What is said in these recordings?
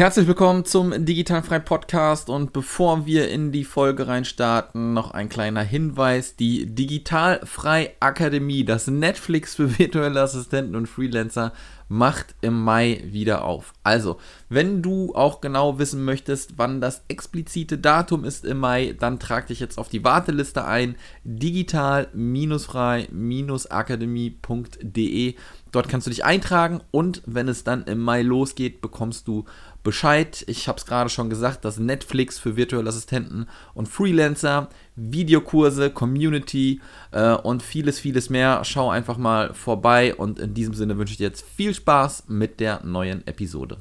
Herzlich willkommen zum Digitalfrei Podcast und bevor wir in die Folge reinstarten, noch ein kleiner Hinweis. Die Digitalfrei Akademie, das Netflix für virtuelle Assistenten und Freelancer, macht im Mai wieder auf. Also, wenn du auch genau wissen möchtest, wann das explizite Datum ist im Mai, dann trag dich jetzt auf die Warteliste ein. digital-frei-akademie.de Dort kannst du dich eintragen und wenn es dann im Mai losgeht, bekommst du Bescheid. Ich habe es gerade schon gesagt, dass Netflix für virtuelle Assistenten und Freelancer, Videokurse, Community äh, und vieles, vieles mehr. Schau einfach mal vorbei und in diesem Sinne wünsche ich dir jetzt viel Spaß mit der neuen Episode.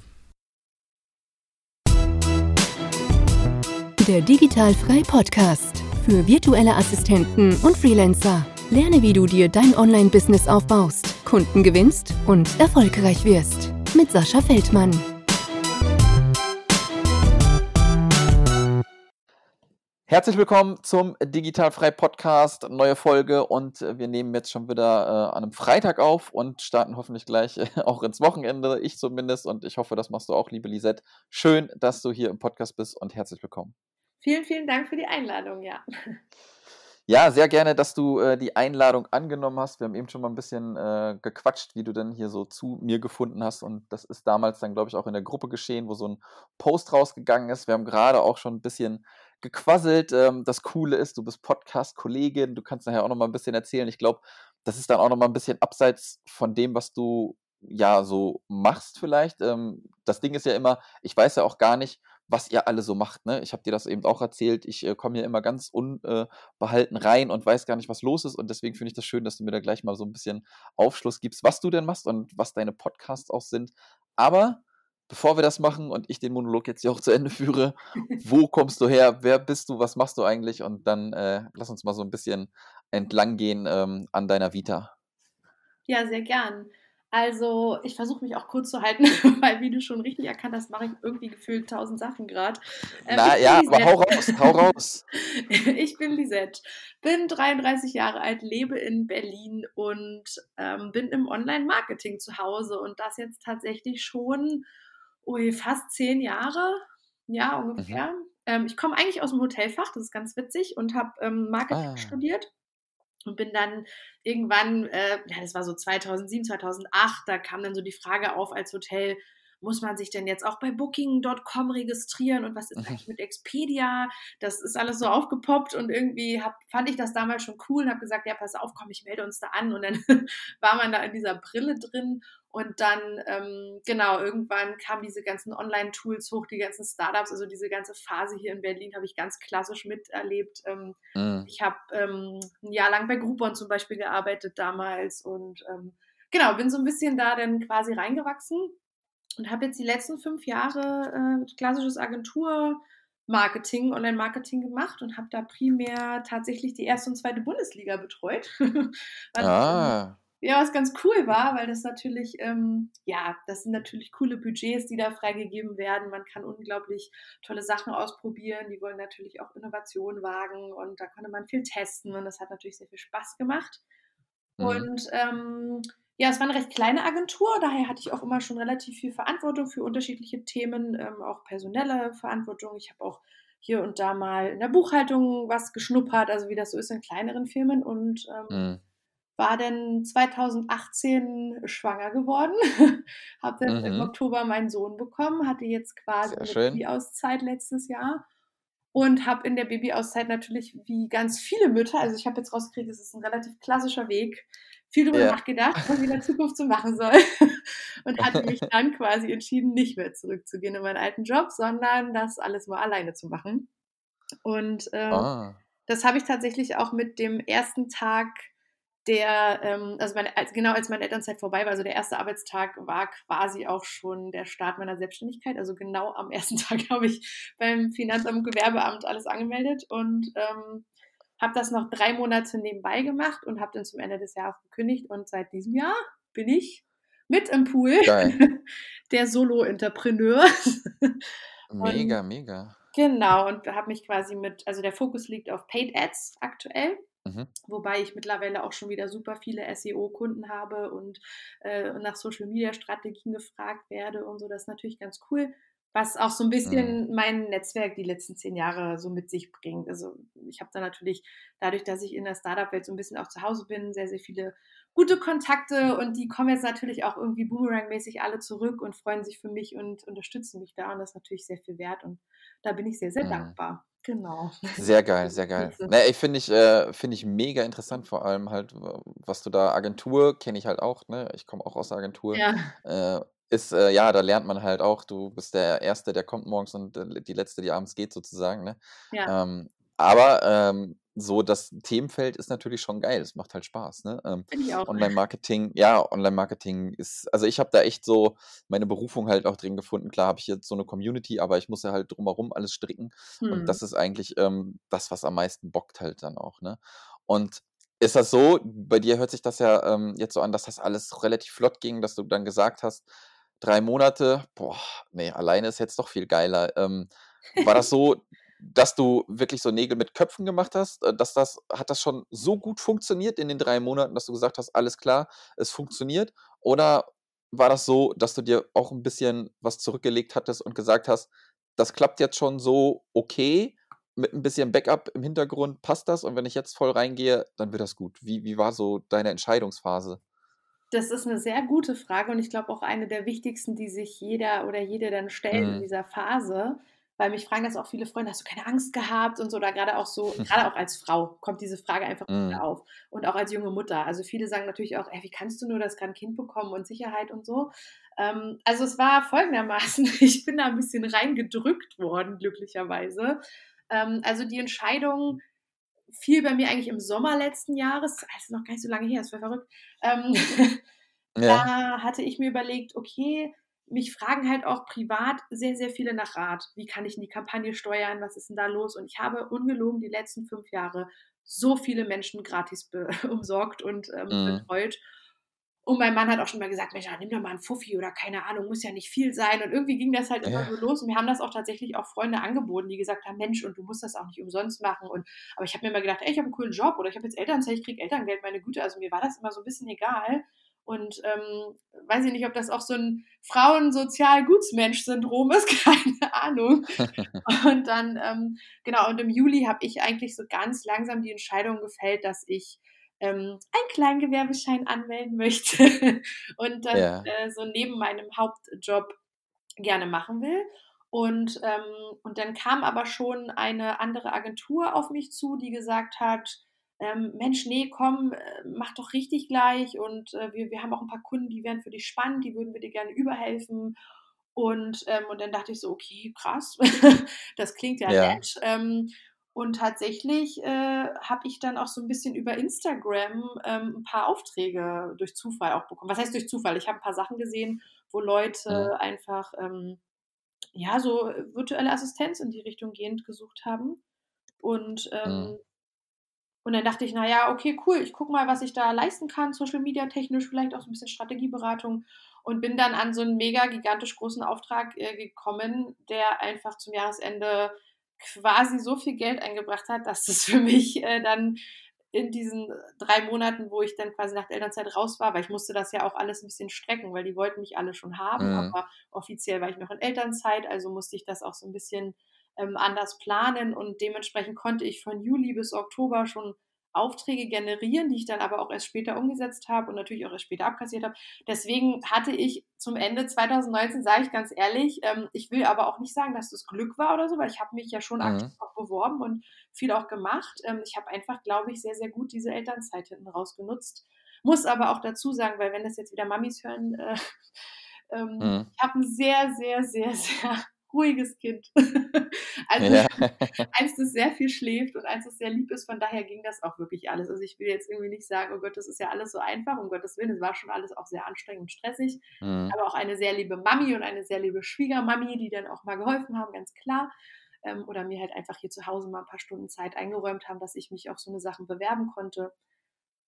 Der Digitalfrei Podcast für virtuelle Assistenten und Freelancer. Lerne, wie du dir dein Online-Business aufbaust, Kunden gewinnst und erfolgreich wirst. Mit Sascha Feldmann. Herzlich willkommen zum Digitalfrei Podcast, neue Folge und wir nehmen jetzt schon wieder äh, an einem Freitag auf und starten hoffentlich gleich äh, auch ins Wochenende, ich zumindest und ich hoffe, das machst du auch, liebe Lisette. Schön, dass du hier im Podcast bist und herzlich willkommen. Vielen, vielen Dank für die Einladung, ja. Ja, sehr gerne, dass du äh, die Einladung angenommen hast. Wir haben eben schon mal ein bisschen äh, gequatscht, wie du denn hier so zu mir gefunden hast. Und das ist damals dann, glaube ich, auch in der Gruppe geschehen, wo so ein Post rausgegangen ist. Wir haben gerade auch schon ein bisschen gequasselt. Ähm, das Coole ist, du bist Podcast-Kollegin, du kannst nachher auch noch mal ein bisschen erzählen. Ich glaube, das ist dann auch noch mal ein bisschen abseits von dem, was du ja so machst vielleicht. Ähm, das Ding ist ja immer, ich weiß ja auch gar nicht, was ihr alle so macht. Ne? Ich habe dir das eben auch erzählt. Ich äh, komme hier immer ganz unbehalten äh, rein und weiß gar nicht, was los ist. Und deswegen finde ich das schön, dass du mir da gleich mal so ein bisschen Aufschluss gibst, was du denn machst und was deine Podcasts auch sind. Aber bevor wir das machen und ich den Monolog jetzt hier auch zu Ende führe, wo kommst du her, wer bist du, was machst du eigentlich und dann äh, lass uns mal so ein bisschen entlang gehen ähm, an deiner Vita. Ja, sehr gern. Also ich versuche mich auch kurz zu halten, weil wie du schon richtig erkannt hast, mache ich irgendwie gefühlt tausend Sachen gerade. Ähm, Na ja, aber hau raus, hau raus. ich bin Lisette, bin 33 Jahre alt, lebe in Berlin und ähm, bin im Online-Marketing zu Hause und das jetzt tatsächlich schon ui, fast zehn Jahre, ja ungefähr. Mhm. Ähm, ich komme eigentlich aus dem Hotelfach, das ist ganz witzig, und habe ähm, Marketing ah. studiert und bin dann irgendwann, äh, ja, das war so 2007, 2008, da kam dann so die Frage auf als Hotel, muss man sich denn jetzt auch bei Booking.com registrieren und was ist eigentlich mit Expedia? Das ist alles so aufgepoppt und irgendwie hab, fand ich das damals schon cool und habe gesagt, ja, pass auf, komm, ich melde uns da an und dann war man da in dieser Brille drin und dann, ähm, genau, irgendwann kamen diese ganzen Online-Tools hoch, die ganzen Startups, also diese ganze Phase hier in Berlin habe ich ganz klassisch miterlebt. Ähm, mhm. Ich habe ähm, ein Jahr lang bei Groupon zum Beispiel gearbeitet damals und ähm, genau, bin so ein bisschen da dann quasi reingewachsen und habe jetzt die letzten fünf Jahre äh, klassisches Agentur-Marketing, Online-Marketing gemacht und habe da primär tatsächlich die erste und zweite Bundesliga betreut. ah. Ja, was ganz cool war, weil das natürlich, ähm, ja, das sind natürlich coole Budgets, die da freigegeben werden. Man kann unglaublich tolle Sachen ausprobieren. Die wollen natürlich auch Innovationen wagen und da konnte man viel testen und das hat natürlich sehr viel Spaß gemacht. Mhm. Und ähm, ja, es war eine recht kleine Agentur, daher hatte ich auch immer schon relativ viel Verantwortung für unterschiedliche Themen, ähm, auch personelle Verantwortung. Ich habe auch hier und da mal in der Buchhaltung was geschnuppert, also wie das so ist in kleineren Firmen und ähm, mhm. War dann 2018 schwanger geworden, habe dann mhm. im Oktober meinen Sohn bekommen, hatte jetzt quasi die Auszeit letztes Jahr und habe in der Babyauszeit natürlich wie ganz viele Mütter, also ich habe jetzt rausgekriegt, es ist ein relativ klassischer Weg, viel darüber ja. nachgedacht, was ich in der Zukunft so machen soll. und hatte mich dann quasi entschieden, nicht mehr zurückzugehen in meinen alten Job, sondern das alles mal alleine zu machen. Und ähm, ah. das habe ich tatsächlich auch mit dem ersten Tag der, ähm, also meine, als, genau als meine Elternzeit vorbei war, also der erste Arbeitstag war quasi auch schon der Start meiner Selbstständigkeit. Also genau am ersten Tag habe ich beim Finanzamt und Gewerbeamt alles angemeldet und ähm, habe das noch drei Monate nebenbei gemacht und habe dann zum Ende des Jahres gekündigt und seit diesem Jahr bin ich mit im Pool Geil. der Solo-Entrepreneur. mega, mega. Genau, und habe mich quasi mit, also der Fokus liegt auf Paid Ads aktuell. Mhm. Wobei ich mittlerweile auch schon wieder super viele SEO-Kunden habe und äh, nach Social-Media-Strategien gefragt werde und so. Das ist natürlich ganz cool. was auch so ein bisschen mhm. mein Netzwerk die letzten zehn Jahre so mit sich bringt. Also ich habe da natürlich, dadurch, dass ich in der Startup-Welt so ein bisschen auch zu Hause bin, sehr, sehr viele gute Kontakte und die kommen jetzt natürlich auch irgendwie boomerang-mäßig alle zurück und freuen sich für mich und unterstützen mich da und das ist natürlich sehr viel wert und da bin ich sehr, sehr mhm. dankbar. Genau. Sehr geil, sehr geil. Ne, ich finde ich, äh, find ich mega interessant, vor allem halt, was du da, Agentur kenne ich halt auch, ne? Ich komme auch aus der Agentur. Ja. Äh, ist, äh, ja, da lernt man halt auch, du bist der Erste, der kommt morgens und äh, die Letzte, die abends geht, sozusagen, ne? Ja. Ähm, aber ähm, so das Themenfeld ist natürlich schon geil. Es macht halt Spaß, ne? Ähm. Online-Marketing, ja, Online-Marketing ist, also ich habe da echt so meine Berufung halt auch drin gefunden. Klar habe ich jetzt so eine Community, aber ich muss ja halt drumherum alles stricken. Und Hm. das ist eigentlich ähm, das, was am meisten bockt halt dann auch, ne? Und ist das so, bei dir hört sich das ja ähm, jetzt so an, dass das alles relativ flott ging, dass du dann gesagt hast, drei Monate, boah, nee, alleine ist jetzt doch viel geiler. Ähm, war das so, dass du wirklich so Nägel mit Köpfen gemacht hast? Äh, dass das, hat das schon so gut funktioniert in den drei Monaten, dass du gesagt hast, alles klar, es funktioniert? Oder war das so, dass du dir auch ein bisschen was zurückgelegt hattest und gesagt hast, das klappt jetzt schon so okay, mit ein bisschen Backup im Hintergrund passt das und wenn ich jetzt voll reingehe, dann wird das gut. Wie, wie war so deine Entscheidungsphase? Das ist eine sehr gute Frage und ich glaube auch eine der wichtigsten, die sich jeder oder jede dann stellt in Mhm. dieser Phase, weil mich fragen das auch viele Freunde: „Hast du keine Angst gehabt?“ und so oder gerade auch so gerade auch als Frau kommt diese Frage einfach Mhm. auf und auch als junge Mutter. Also, viele sagen natürlich auch: „Ey, wie kannst du nur, das gerade Kind bekommen und Sicherheit und so.“ Ähm, also, es war folgendermaßen, ich bin da ein bisschen reingedrückt worden, glücklicherweise. Ähm, also, die Entscheidung fiel bei mir eigentlich im Sommer letzten Jahres. Ist noch gar nicht so lange her, das war verrückt. Ähm, Ja. da hatte ich mir überlegt, okay, mich fragen halt auch privat sehr, sehr viele nach Rat. Wie kann ich in die Kampagne steuern? Was ist denn da los? Und ich habe ungelogen die letzten fünf Jahre so viele Menschen gratis umsorgt und ähm, Mhm. betreut. Und mein Mann hat auch schon mal gesagt, Mensch, nimm doch mal einen Fuffi oder keine Ahnung, muss ja nicht viel sein. Und irgendwie ging das halt immer Ja. so los. Und mir haben das auch tatsächlich auch Freunde angeboten, die gesagt haben, Mensch, und du musst das auch nicht umsonst machen. Und, aber ich habe mir immer gedacht, ey, ich habe einen coolen Job oder ich habe jetzt Elternzeit, ich kriege Elterngeld, meine Güte. Also mir war das immer so ein bisschen egal. Und ähm, weiß ich nicht, ob das auch so ein Frauensozial-Gutsmensch-Syndrom ist, keine Ahnung. Und dann, ähm, genau, und im Juli habe ich eigentlich so ganz langsam die Entscheidung gefällt, dass ich ähm, einen Kleingewerbeschein anmelden möchte und das Ja. äh, so neben meinem Hauptjob gerne machen will. Und, ähm, und dann kam aber schon eine andere Agentur auf mich zu, die gesagt hat, ähm, Mensch, nee, komm, äh, mach doch richtig gleich und äh, wir, wir haben auch ein paar Kunden, die wären für dich spannend, die würden wir dir gerne überhelfen. Und, ähm, und dann dachte ich so, okay, krass, das klingt ja Ja. nett. Ähm, und tatsächlich äh, habe ich dann auch so ein bisschen über Instagram ähm, ein paar Aufträge durch Zufall auch bekommen. Was heißt durch Zufall? Ich habe ein paar Sachen gesehen, wo Mhm. Leute einfach ähm, ja so virtuelle Assistenz in die Richtung gehend gesucht haben. Und Mhm. Und dann dachte ich, na ja, okay, cool, ich gucke mal, was ich da leisten kann, Social Media technisch, vielleicht auch so ein bisschen Strategieberatung und bin dann an so einen mega gigantisch großen Auftrag äh, gekommen, der einfach zum Jahresende quasi so viel Geld eingebracht hat, dass es für mich äh, dann in diesen drei Monaten, wo ich dann quasi nach der Elternzeit raus war, weil ich musste das ja auch alles ein bisschen strecken, weil die wollten mich alle schon haben, Mhm. aber offiziell war ich noch in Elternzeit, also musste ich das auch so ein bisschen ähm, anders planen und dementsprechend konnte ich von Juli bis Oktober schon Aufträge generieren, die ich dann aber auch erst später umgesetzt habe und natürlich auch erst später abkassiert habe. Deswegen hatte ich zum Ende 2019, sage ich ganz ehrlich, ähm, ich will aber auch nicht sagen, dass das Glück war oder so, weil ich habe mich ja schon aktiv Mhm. auch beworben und viel auch gemacht. Ähm, ich habe einfach, glaube ich, sehr, sehr gut diese Elternzeit hinten raus genutzt. Muss aber auch dazu sagen, weil wenn das jetzt wieder Mamis hören, äh, ähm, Mhm. ich habe ein sehr, sehr, sehr, sehr ruhiges Kind. also Ja. eins, das sehr viel schläft und eins, das sehr lieb ist. Von daher ging das auch wirklich alles. Also ich will jetzt irgendwie nicht sagen, oh Gott, das ist ja alles so einfach, um Gottes Willen. Es war schon alles auch sehr anstrengend und stressig. Mhm. Aber auch eine sehr liebe Mami und eine sehr liebe Schwiegermami, die dann auch mal geholfen haben, ganz klar. Ähm, oder mir halt einfach hier zu Hause mal ein paar Stunden Zeit eingeräumt haben, dass ich mich auf so eine Sachen bewerben konnte.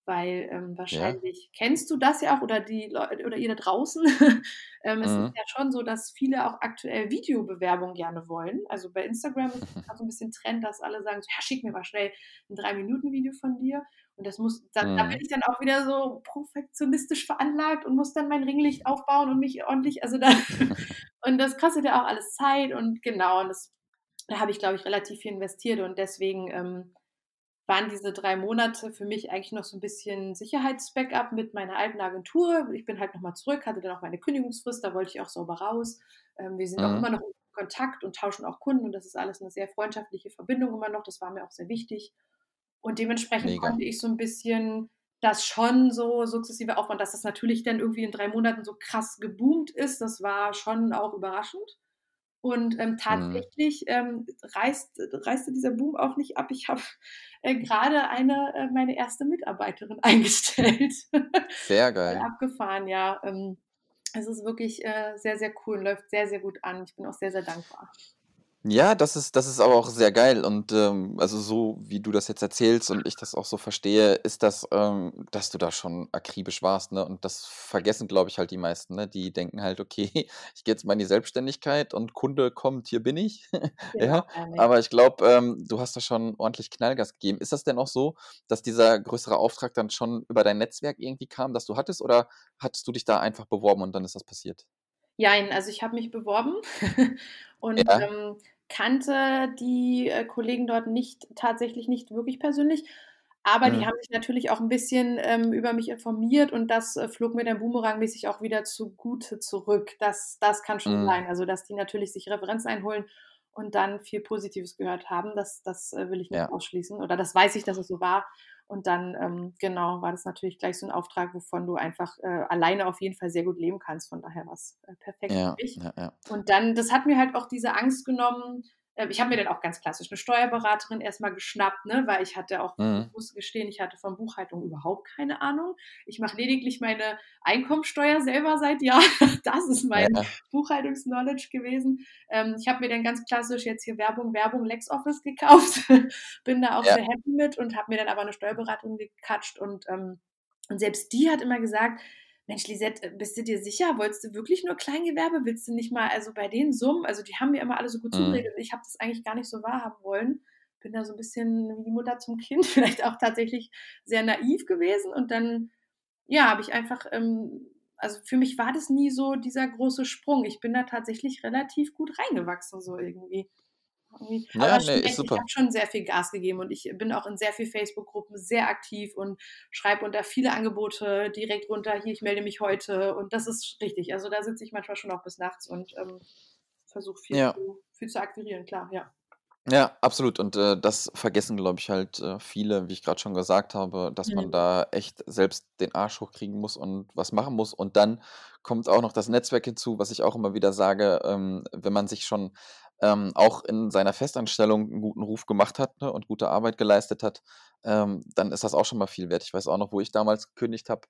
Weil ähm, Ja. wahrscheinlich kennst du das ja auch oder die Leute oder ihr da draußen. ähm, es ist Mhm. ja schon so, dass viele auch aktuell Videobewerbung gerne wollen. Also bei Instagram ist es gerade so ein bisschen Trend, dass alle sagen, so, ja, schick mir mal schnell ein drei Minuten Video von dir. Und das muss, da, da bin Mhm. ich dann auch wieder so perfektionistisch veranlagt und muss dann mein Ringlicht aufbauen und mich ordentlich, also da Und das kostet ja auch alles Zeit und genau, und das, da habe ich, glaube ich, relativ viel investiert und deswegen ähm, waren diese drei Monate für mich eigentlich noch so ein bisschen Sicherheitsbackup mit meiner alten Agentur. Ich bin halt nochmal zurück, hatte dann auch meine Kündigungsfrist, da wollte ich auch sauber raus. Ähm, wir sind mhm. auch immer noch in Kontakt und tauschen auch Kunden und das ist alles eine sehr freundschaftliche Verbindung immer noch. Das war mir auch sehr wichtig. Und dementsprechend Mega. konnte ich so ein bisschen das schon so sukzessive aufbauen, dass das natürlich dann irgendwie in drei Monaten so krass geboomt ist. Das war schon auch überraschend. Und ähm, mhm. tatsächlich ähm, reißt, reiste dieser Boom auch nicht ab. Ich habe äh, gerade eine, äh, meine erste Mitarbeiterin eingestellt. Sehr geil. Abgefahren, ja. Ähm, es ist wirklich äh, sehr, sehr cool und läuft sehr, sehr gut an. Ich bin auch sehr, sehr dankbar. Ja, das ist das ist aber auch sehr geil und, ähm, also so wie du das jetzt erzählst und ich das auch so verstehe, ist das, ähm, dass du da schon akribisch warst, ne? Und das vergessen, glaube ich, halt die meisten, ne? Die denken halt: „Okay, ich gehe jetzt mal in die Selbstständigkeit und Kunde kommt, hier bin ich.“ Genau, Ja, aber ich glaube, ähm, du hast da schon ordentlich Knallgas gegeben. Ist das denn auch so, dass dieser größere Auftrag dann schon über dein Netzwerk irgendwie kam, das du hattest, oder hattest du dich da einfach beworben und dann ist das passiert? Jein, also ich habe mich beworben und, Ja. ähm, kannte die, äh, Kollegen dort nicht tatsächlich nicht wirklich persönlich, aber die Mhm. haben sich natürlich auch ein bisschen, ähm, über mich informiert und das, äh, flog mir dann boomerangmäßig auch wieder zugute zurück. Das das kann schon Mhm. sein. Also, dass die natürlich sich Referenzen einholen und dann viel Positives gehört haben, das das, äh, will ich nicht Ja. ausschließen oder das weiß ich, dass es so war. Und dann, ähm, genau, war das natürlich gleich so ein Auftrag, wovon du einfach, äh, alleine auf jeden Fall sehr gut leben kannst. Von daher war's, äh, perfekt für Ja, mich. ja, ja. Und dann das hat mir halt auch diese Angst genommen ich habe mir dann auch ganz klassisch eine Steuerberaterin erstmal geschnappt, ne, weil ich hatte auch Mhm. ich muss gestehen, ich hatte von Buchhaltung überhaupt keine Ahnung. Ich mache lediglich meine Einkommensteuer selber seit Jahren. Das ist mein Ja. Buchhaltungsknowledge gewesen. Ähm, ich habe mir dann ganz klassisch jetzt hier Werbung, Werbung, LexOffice gekauft, bin da auch Ja. sehr happy mit und habe mir dann aber eine Steuerberaterin gekatscht und, ähm und selbst die hat immer gesagt: Mensch, Lisette, bist du dir sicher? Wolltest du wirklich nur Kleingewerbe? Willst du nicht mal, also bei den Summen, also die haben mir immer alle so gut Mhm. zugeredet. Ich habe das eigentlich gar nicht so wahrhaben wollen. Bin da so ein bisschen wie die Mutter zum Kind, vielleicht auch tatsächlich sehr naiv gewesen. Und dann, ja, habe ich einfach, ähm, also für mich war das nie so dieser große Sprung. Ich bin da tatsächlich relativ gut reingewachsen, so irgendwie. Ja, Aber ne, schon ist echt, ich super. habe schon sehr viel Gas gegeben und ich bin auch in sehr viel Facebook-Gruppen sehr aktiv und schreibe unter viele Angebote direkt runter, hier, ich melde mich heute und das ist richtig. Also da sitze ich manchmal schon auch bis nachts und ähm, versuche viel, Ja. zu, viel zu akquirieren, klar, ja. Ja, absolut. Und, äh, das vergessen, glaube ich, halt, äh, viele, wie ich gerade schon gesagt habe, dass man Mhm. da echt selbst den Arsch hochkriegen muss und was machen muss. Und dann kommt auch noch das Netzwerk hinzu, was ich auch immer wieder sage, ähm, wenn man sich schon, ähm, auch in seiner Festanstellung einen guten Ruf gemacht hat, ne, und gute Arbeit geleistet hat, ähm, dann ist das auch schon mal viel wert. Ich weiß auch noch, wo ich damals gekündigt habe,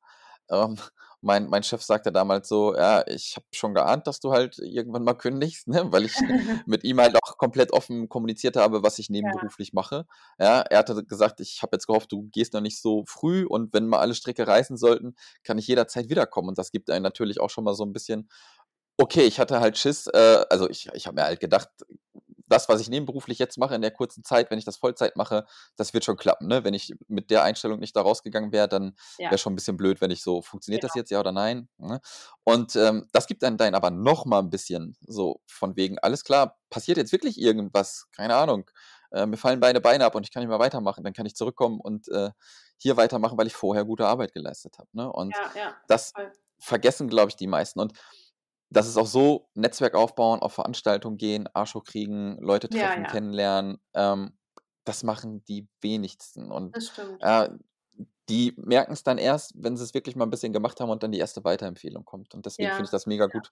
ähm, mein mein Chef sagte damals so: „Ja, ich habe schon geahnt, dass du halt irgendwann mal kündigst“, ne, weil ich mit ihm halt auch komplett offen kommuniziert habe, was ich Ja, nebenberuflich mache. Ja, er hatte gesagt: „Ich habe jetzt gehofft, du gehst noch nicht so früh und wenn mal alle Stricke reißen sollten, kann ich jederzeit wiederkommen.“ Und das gibt einem natürlich auch schon mal so ein bisschen okay, ich hatte halt Schiss, äh, also ich ich habe mir halt gedacht, das, was ich nebenberuflich jetzt mache in der kurzen Zeit, wenn ich das Vollzeit mache, das wird schon klappen, ne? Wenn ich mit der Einstellung nicht da rausgegangen wäre, dann ja, wäre schon ein bisschen blöd, wenn ich so: „Funktioniert das genau. jetzt, ja oder nein?“, ne? Und, ähm, das gibt einem dann aber noch mal 'n bisschen so von wegen: „Alles klar, passiert jetzt wirklich irgendwas, keine Ahnung, äh, mir fallen beide Beine ab und ich kann nicht mehr weitermachen, dann kann ich zurückkommen und, äh, hier weitermachen, weil ich vorher gute Arbeit geleistet habe“, ne? Und Ja, ja, das voll. vergessen, glaube ich, die meisten. Und das ist auch so, Netzwerk aufbauen, auf Veranstaltungen gehen, Arsch hochkriegen, Leute Ja, treffen, ja, kennenlernen, ähm, das machen die wenigsten. Und, das stimmt. äh, die merken es dann erst, wenn sie es wirklich mal ein bisschen gemacht haben und dann die erste Weiterempfehlung kommt. Und deswegen finde ich Ja, das mega ja. gut,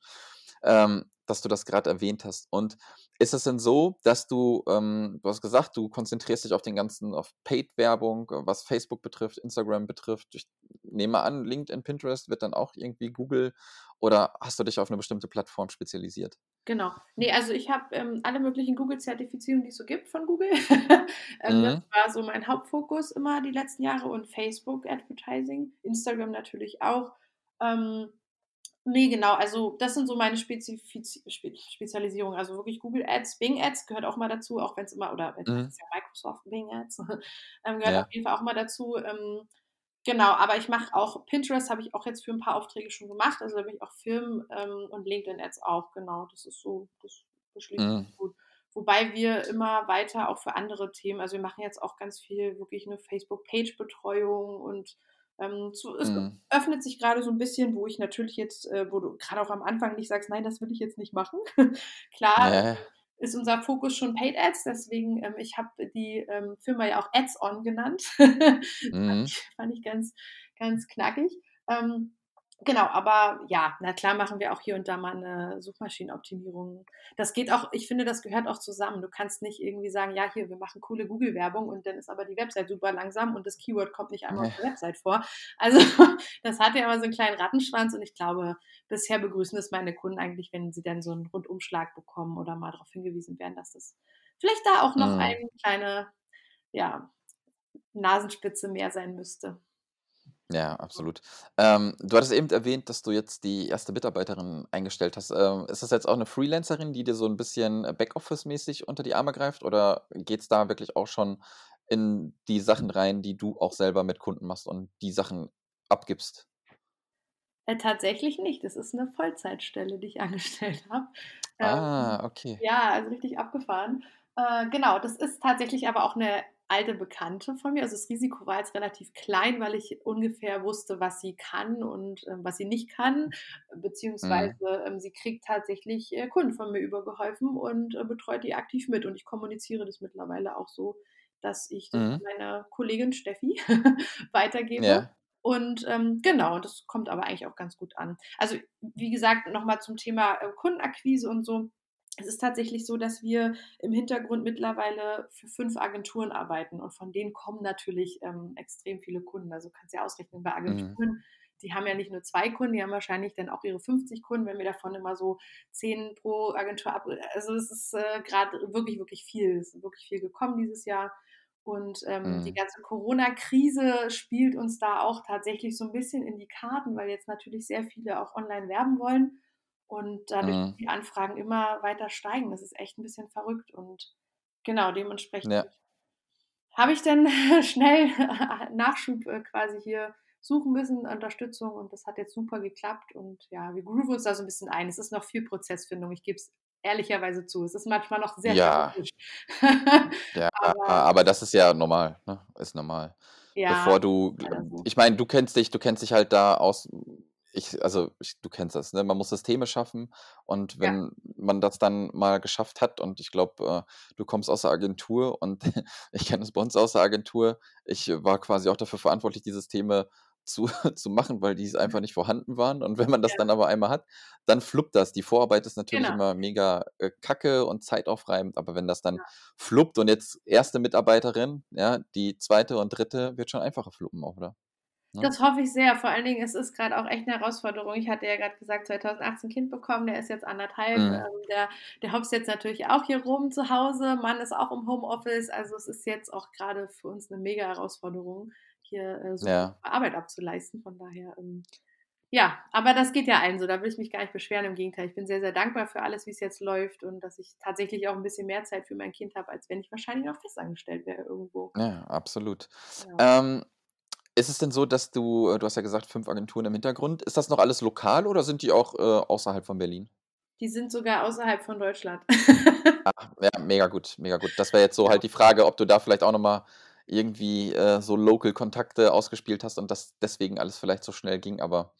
ähm, dass du das gerade erwähnt hast. Und ist es denn so, dass du ähm, du hast gesagt, du konzentrierst dich auf den ganzen auf Paid-Werbung, äh, was Facebook betrifft, Instagram betrifft. Ich nehme an, LinkedIn, Pinterest wird dann auch irgendwie Google oder hast du dich auf eine bestimmte Plattform spezialisiert? Genau. Ne, also ich habe, ähm, alle möglichen Google-Zertifizierungen, die es so gibt von Google. Ähm, das Mhm. war so mein Hauptfokus immer die letzten Jahre und Facebook Advertising, Instagram natürlich auch. Ähm, ne, genau, also das sind so meine Spezifiz Spe Spezialisierungen. Also wirklich Google Ads, Bing Ads gehört auch mal dazu, auch wenn's immer oder das Mhm. ja Microsoft Bing Ads, ähm, gehört auf Ja. jeden Fall auch mal dazu. Genau, aber ich mache auch Pinterest, habe ich auch jetzt für ein paar Aufträge schon gemacht. Also da bin ich auch Film ähm, und LinkedIn-Ads auch, genau. Das ist so, das beschließt Mhm. gut. Wobei wir immer weiter auch für andere Themen, also wir machen jetzt auch ganz viel wirklich eine Facebook-Page-Betreuung und ähm, so, es Mhm. öffnet sich gerade so ein bisschen, wo ich natürlich jetzt, äh, wo du gerade auch am Anfang nicht sagst, nein, das will ich jetzt nicht machen. Klar, ja. Ist unser Fokus schon Paid Ads, deswegen, ähm, ich habe die ähm, Firma ja auch Ads On genannt. fand, Mhm. ich, fand ich ganz, ganz knackig. Ähm, genau, aber ja, na klar machen wir auch hier und da mal eine Suchmaschinenoptimierung. Das geht auch, ich finde, das gehört auch zusammen. Du kannst nicht irgendwie sagen, ja, hier, wir machen coole Google-Werbung und dann ist aber die Website super langsam und das Keyword kommt nicht einmal auf der Website vor. Also das hat ja immer so einen kleinen Rattenschwanz und ich glaube, bisher begrüßen es meine Kunden eigentlich, wenn sie dann so einen Rundumschlag bekommen oder mal darauf hingewiesen werden, dass das vielleicht da auch noch Mhm. eine kleine, ja, Nasenspitze mehr sein müsste. Ja, absolut. Ähm, du hattest eben erwähnt, dass du jetzt die erste Mitarbeiterin eingestellt hast. Ähm, ist das jetzt auch eine Freelancerin, die dir so ein bisschen äh, Backoffice-mäßig unter die Arme greift oder geht's da wirklich auch schon in die Sachen rein, die du auch selber mit Kunden machst und die Sachen abgibst? Äh, tatsächlich nicht. Das ist eine Vollzeitstelle, die ich angestellt habe. Ähm, Ah, okay. ja, also richtig abgefahren. Äh, genau, das ist tatsächlich aber auch eine alte Bekannte von mir. Also das Risiko war jetzt relativ klein, weil ich ungefähr wusste, was sie kann und ähm, was sie nicht kann. Mhm. Beziehungsweise ähm, sie kriegt tatsächlich äh, Kunden von mir übergeholfen und äh, betreut die aktiv mit. Und ich kommuniziere das mittlerweile auch so, dass ich das Mhm. meiner Kollegin Steffi weitergebe. Ja. Und ähm, genau, das kommt aber eigentlich auch ganz gut an. Also, wie gesagt, nochmal zum Thema äh, Kundenakquise und so. Es ist tatsächlich so, dass wir im Hintergrund mittlerweile für fünf Agenturen arbeiten und von denen kommen natürlich ähm, extrem viele Kunden. Also kannst ja ausrechnen, bei Mhm. Agenturen, die haben ja nicht nur zwei Kunden, die haben wahrscheinlich dann auch ihre 50 Kunden, wenn wir davon immer so zehn pro Agentur ab. Also es ist äh, gerade wirklich, wirklich viel. Es ist wirklich viel gekommen dieses Jahr. Und ähm, die Mhm. ganze Corona-Krise spielt uns da auch tatsächlich so ein bisschen in die Karten, weil jetzt natürlich sehr viele auch online werben wollen und dadurch Mhm. die Anfragen immer weiter steigen. Das ist echt ein bisschen verrückt und genau dementsprechend Ja. habe ich dann schnell Nachschub äh, quasi hier suchen müssen, Unterstützung und das hat jetzt super geklappt und ja, wir grooven uns da so ein bisschen ein. Es ist noch viel Prozessfindung, ich gebe es ehrlicherweise zu. Es ist manchmal noch sehr Ja. Ja, Aber aber das ist ja normal, ne? Ist normal. ja, Bevor du ich meine, du kennst dich du kennst dich halt da aus ich also, ich du kennst das, ne? Man muss Systeme schaffen und Ja. wenn man das dann mal geschafft hat und ich glaube, äh, du kommst aus der Agentur und ich kenne es bei uns aus der Agentur. Ich war quasi auch dafür verantwortlich, die Systeme zu zu machen, weil die einfach nicht vorhanden waren und wenn man das Ja. dann aber einmal hat, dann fluppt das. Die Vorarbeit ist natürlich Genau. immer mega, äh, kacke und zeitaufreibend, aber wenn das dann Ja. fluppt und jetzt erste Mitarbeiterin, ja, die zweite und dritte wird schon einfacher fluppen auch, oder? Ne? Das hoffe ich sehr. Vor allen Dingen, es ist gerade auch echt eine Herausforderung. Ich hatte ja gerade gesagt, 2018 Kind bekommen, der ist jetzt anderthalb. Mhm. Ähm, der, der hopst jetzt natürlich auch hier rum zu Hause. Mann ist auch im Homeoffice. Also es ist jetzt auch gerade für uns eine mega Herausforderung, hier äh, super Ja. Arbeit abzuleisten. Von daher, ähm, ja, aber das geht ja allen so. Da will ich mich gar nicht beschweren. Im Gegenteil, ich bin sehr, sehr dankbar für alles, wie es jetzt läuft und dass ich tatsächlich auch ein bisschen mehr Zeit für mein Kind habe, als wenn ich wahrscheinlich noch festangestellt wäre irgendwo. Ja, absolut. Ja. Ähm, ist es denn so, dass du äh, du hast ja gesagt, 5 Agenturen im Hintergrund. Ist das noch alles lokal oder sind die auch, äh, außerhalb von Berlin? Die sind sogar außerhalb von Deutschland. Ah, ja, mega gut, mega gut. Das wäre jetzt so Ja. halt die Frage, ob du da vielleicht auch noch mal irgendwie, äh, so Local-Kontakte ausgespielt hast und das deswegen alles vielleicht so schnell ging, aber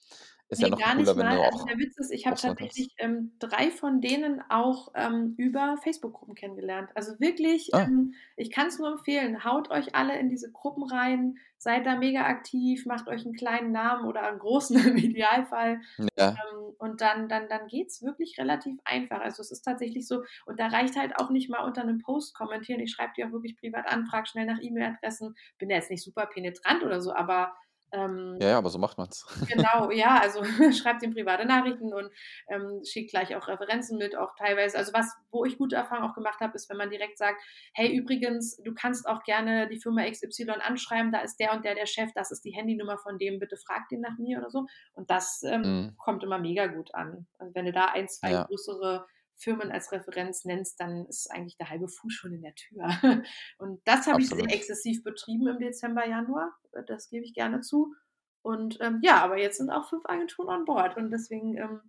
ist ja Ne, noch gar nicht cooler, wenn mal. Also der Witz ist, ich habe tatsächlich, ähm, 3 von denen auch, ähm, über Facebook-Gruppen kennengelernt. Also wirklich, Ah. ähm, ich kann's nur empfehlen, haut euch alle in diese Gruppen rein, seid da mega aktiv, macht euch 'n kleinen Namen oder einen großen im Idealfall, Ja. ähm, und dann dann dann geht's wirklich relativ einfach. Also, es ist tatsächlich so und da reicht halt auch nicht mal unter 'nem Post kommentieren. Ich schreibe die auch wirklich privat an, frage schnell nach E-Mail-Adressen. Bin da jetzt nicht super penetrant oder so, aber, ähm Ja, ja, aber so macht man's. Genau, ja, also schreibt ihm private Nachrichten und, ähm, schickt gleich auch Referenzen mit, auch teilweise also was wo ich gute Erfahrungen auch gemacht habe, ist, wenn man direkt sagt: „Hey, übrigens, du kannst auch gerne die Firma XY anschreiben, da ist der und der der Chef, das ist die Handynummer von dem, bitte frag den nach mir“ oder so. Und das, ähm, Mhm. kommt immer mega gut an. Also, wenn du da 1, 2 Ja. größere Firmen als Referenz nennst, dann ist eigentlich der halbe Fuß schon in der Tür. Und das habe ich sehr exzessiv betrieben im Dezember, Januar. Das gebe ich gerne zu. Und ähm, ja, aber jetzt sind auch fünf Agenturen an Bord. Und deswegen ähm,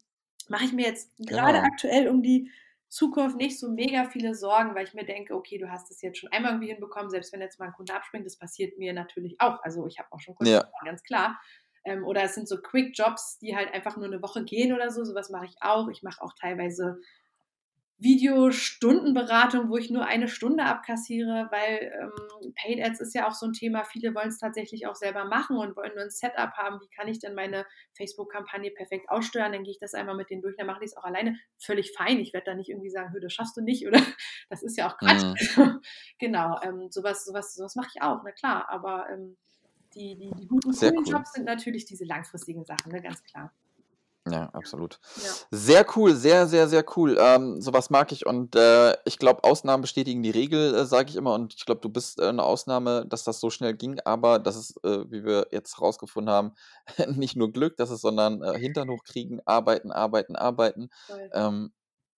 mache ich mir jetzt genau. gerade aktuell um die Zukunft nicht so mega viele Sorgen, weil ich mir denke, okay, du hast es jetzt schon einmal irgendwie hinbekommen, selbst wenn jetzt mal ein Kunde abspringt, das passiert mir natürlich auch. Also ich habe auch schon Kunden, ja. ganz klar. Ähm, oder es sind so Quick-Jobs, die halt einfach nur eine Woche gehen oder so. Sowas mache ich auch. Ich mache auch teilweise Videostundenberatung, wo ich nur eine Stunde abkassiere, weil ähm, Paid Ads ist ja auch so ein Thema. Viele wollen es tatsächlich auch selber machen und wollen nur ein Setup haben. Wie kann ich denn meine Facebook-Kampagne perfekt aussteuern? Dann gehe ich das einmal mit denen durch, dann mache ich es auch alleine. Völlig fein. Ich werde da nicht irgendwie sagen, das schaffst du nicht oder das ist ja auch Quatsch. Mhm. genau, ähm, sowas, sowas, sowas mache ich auch, na klar. Aber ähm, die, die, die guten coolen cool. Jobs sind natürlich diese langfristigen Sachen, ne, ganz klar. Ja, absolut. Ja. Sehr cool, sehr, sehr, sehr cool. Ähm, sowas mag ich und äh, ich glaube, Ausnahmen bestätigen die Regel, äh, sage ich immer. Und ich glaube, du bist äh, eine Ausnahme, dass das so schnell ging, aber das ist, äh, wie wir jetzt herausgefunden haben, nicht nur Glück, das ist, sondern äh, Hintern hochkriegen, arbeiten, arbeiten, arbeiten. Ähm,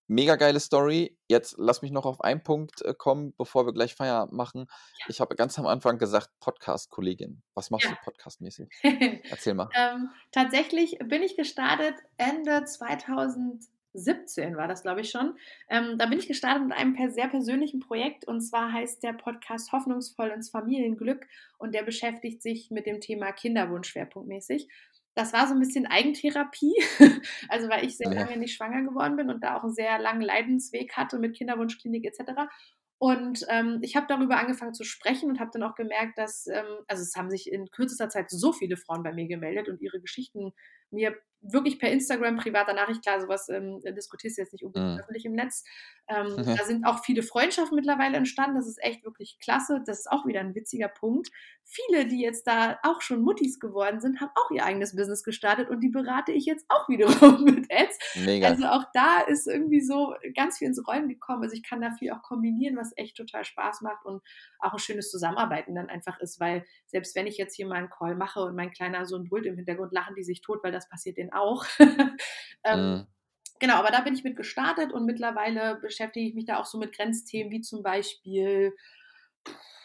Mega geile Story. Jetzt lass mich noch auf einen Punkt äh, kommen, bevor wir gleich Feierabend machen. Ja. Ich habe ganz am Anfang gesagt, Podcast-Kollegin. Was machst ja. du podcastmäßig? Erzähl mal. ähm, tatsächlich bin ich gestartet Ende 2017 war das, glaube ich, schon. Ähm, da bin ich gestartet mit einem sehr persönlichen Projekt und zwar heißt der Podcast Hoffnungsvoll ins Familienglück und der beschäftigt sich mit dem Thema Kinderwunsch schwerpunktmäßig das war so ein bisschen Eigentherapie, also weil ich sehr lange nicht schwanger geworden bin und da auch einen sehr langen Leidensweg hatte mit Kinderwunschklinik etc. Und ähm, ich habe darüber angefangen zu sprechen und habe dann auch gemerkt, dass, ähm, also es haben sich in kürzester Zeit so viele Frauen bei mir gemeldet und ihre Geschichten mir wirklich per Instagram, privater Nachricht, klar, sowas ähm, diskutierst du jetzt nicht unbedingt mhm. öffentlich im Netz. Ähm, mhm. Da sind auch viele Freundschaften mittlerweile entstanden. Das ist echt wirklich klasse. Das ist auch wieder ein witziger Punkt. Viele, die jetzt da auch schon Muttis geworden sind, haben auch ihr eigenes Business gestartet und die berate ich jetzt auch wiederum mit Ads. Mega. Also auch da ist irgendwie so ganz viel ins Rollen gekommen. Also ich kann da viel auch kombinieren, was echt total Spaß macht und auch ein schönes Zusammenarbeiten dann einfach ist, weil selbst wenn ich jetzt hier mal einen Call mache und mein kleiner Sohn brüllt im Hintergrund, lachen die sich tot, weil das passiert denen auch. ähm, mhm. Genau, aber da bin ich mit gestartet und mittlerweile beschäftige ich mich da auch so mit Grenzthemen wie zum Beispiel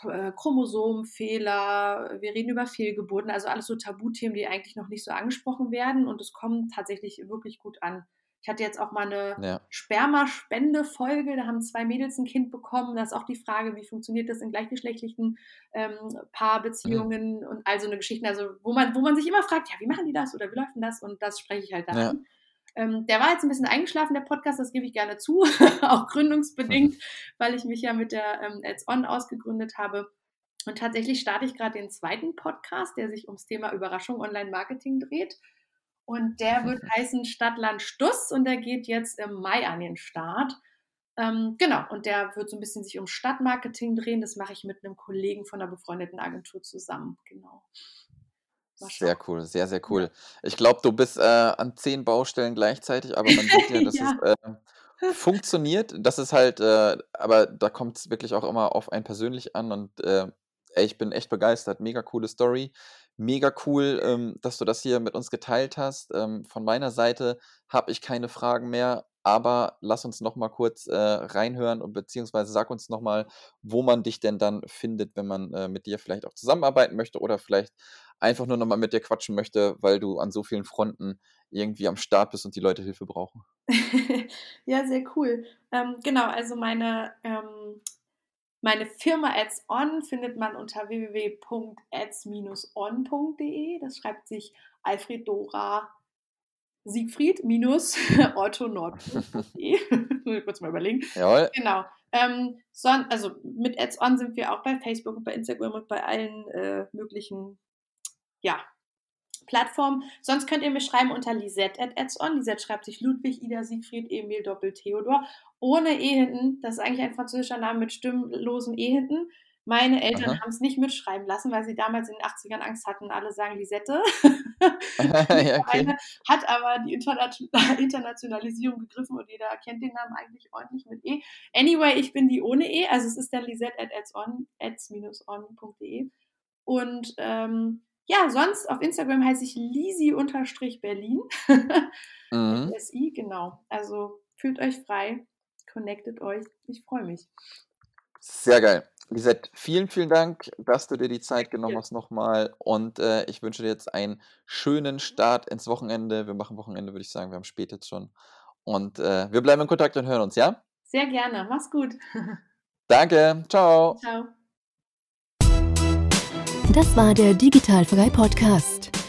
äh, Chromosomenfehler, wir reden über Fehlgeburten, also alles so Tabuthemen, die eigentlich noch nicht so angesprochen werden und es kommt tatsächlich wirklich gut an. Ich hatte jetzt auch mal eine ja. Spermaspende-Folge, da haben zwei Mädels ein Kind bekommen. Da ist auch die Frage, wie funktioniert das in gleichgeschlechtlichen ähm, Paarbeziehungen mhm. und all so eine Geschichte. Also, wo man, wo man sich immer fragt, ja, wie machen die das oder wie läuft denn das? Und das spreche ich halt da ja. an. Ähm, der war jetzt ein bisschen eingeschlafen, der Podcast, das gebe ich gerne zu, auch gründungsbedingt, mhm. weil ich mich ja mit der ähm, Ads On ausgegründet habe. Und tatsächlich starte ich gerade den zweiten Podcast, der sich ums Thema Überraschung Online-Marketing dreht. Und der wird heißen Stadtland Stuss und der geht jetzt im Mai an den Start. Ähm, genau, und der wird so ein bisschen sich um Stadtmarketing drehen. Das mache ich mit einem Kollegen von einer befreundeten Agentur zusammen. Genau. Sehr cool, sehr, sehr cool. Ich glaube, du bist äh, an zehn Baustellen gleichzeitig, aber man sieht ja, dass ja. es äh, funktioniert. Das ist halt, äh, aber da kommt es wirklich auch immer auf einen persönlich an und äh, ich bin echt begeistert. Mega coole Story. Mega cool, ähm, dass du das hier mit uns geteilt hast. Ähm, von meiner Seite habe ich keine Fragen mehr, aber lass uns noch mal kurz äh, reinhören und beziehungsweise sag uns noch mal, wo man dich denn dann findet, wenn man äh, mit dir vielleicht auch zusammenarbeiten möchte oder vielleicht einfach nur noch mal mit dir quatschen möchte, weil du an so vielen Fronten irgendwie am Start bist und die Leute Hilfe brauchen. ja, sehr cool. Ähm, genau, also meine ähm, meine Firma Ads On findet man unter www.ads-on.de. Das schreibt sich Alfred Dora Siegfried minus Otto Nord.de. kurz mal überlegen. Jawohl. Genau. Ähm, son, also mit Ads On sind wir auch bei Facebook und bei Instagram und bei allen äh, möglichen ja, Plattformen. Sonst könnt ihr mir schreiben unter Lisette at Adson. Lisette schreibt sich Ludwig, Ida, Siegfried, Emil, Doppel, Theodor. Ohne E hinten. Das ist eigentlich ein französischer Name mit stimmlosem E hinten. Meine Eltern haben es nicht mitschreiben lassen, weil sie damals in den 80ern Angst hatten. Alle sagen Lisette. ja, okay. Hat aber die Internationalisierung gegriffen und jeder kennt den Namen eigentlich ordentlich mit E. Anyway, ich bin die ohne E. Also es ist der Lisette at ads-on.de. Und ähm, ja, sonst auf Instagram heiße ich Lisi-Berlin. mhm. SI, genau. Also fühlt euch frei. Connectet euch. Ich freue mich. Sehr geil. Lisette, vielen, vielen Dank, dass du dir die Zeit genommen hast nochmal. Und äh, ich wünsche dir jetzt einen schönen Start ins Wochenende. Wir machen Wochenende, würde ich sagen. Wir haben spät jetzt schon. Und äh, wir bleiben in Kontakt und hören uns, ja? Sehr gerne. Mach's gut. Danke. Ciao. Ciao. Das war der Digitalfrei Podcast.